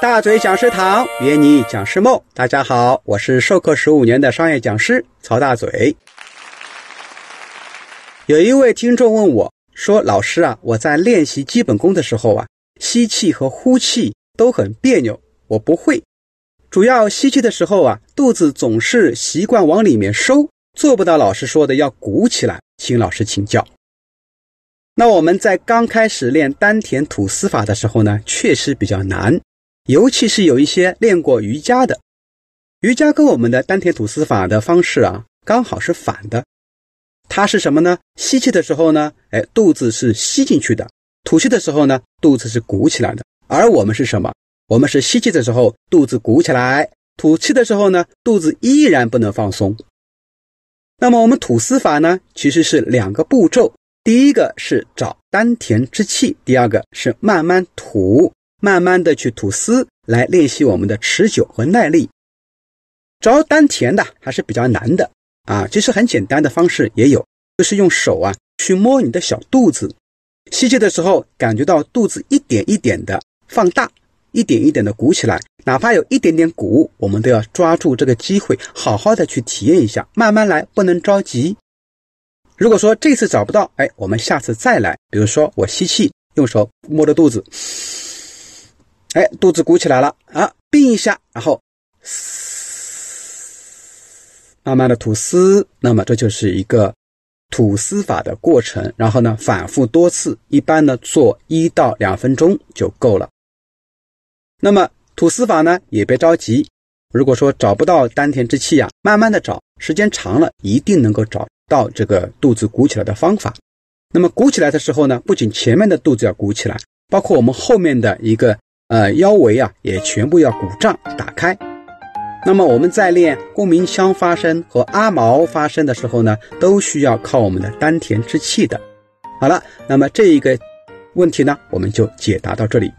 大嘴讲师堂约你讲师梦，大家好，我是授课十五年的商业讲师曹大嘴。有一位听众问我说：“老师啊，我在练习基本功的时候啊，吸气和呼气都很别扭，我不会。主要吸气的时候啊，肚子总是习惯往里面收，做不到老师说的要鼓起来，请老师请教。”那我们在刚开始练丹田吐丝法的时候呢，确实比较难。尤其是有一些练过瑜伽的，瑜伽跟我们的丹田吐丝法的方式啊，刚好是反的。它是什么呢？吸气的时候呢，哎，肚子是吸进去的；吐气的时候呢，肚子是鼓起来的。而我们是什么？我们是吸气的时候肚子鼓起来，吐气的时候呢，肚子依然不能放松。那么我们吐丝法呢，其实是两个步骤：第一个是找丹田之气，第二个是慢慢吐。慢慢的去吐丝来练习我们的持久和耐力。着丹田的还是比较难的啊，其实很简单的方式也有，就是用手啊去摸你的小肚子，吸气的时候感觉到肚子一点一点的放大，一点一点的鼓起来，哪怕有一点点鼓，我们都要抓住这个机会，好好的去体验一下，慢慢来，不能着急。如果说这次找不到，哎，我们下次再来。比如说我吸气，用手摸着肚子。哎，肚子鼓起来了啊！并一下，然后慢慢的吐丝，那么这就是一个吐丝法的过程。然后呢，反复多次，一般呢做一到两分钟就够了。那么吐丝法呢，也别着急。如果说找不到丹田之气呀，慢慢的找，时间长了，一定能够找到这个肚子鼓起来的方法。那么鼓起来的时候呢，不仅前面的肚子要鼓起来，包括我们后面的一个。呃，腰围啊也全部要鼓胀打开。那么我们在练共鸣腔发声和阿毛发声的时候呢，都需要靠我们的丹田之气的。好了，那么这一个问题呢，我们就解答到这里。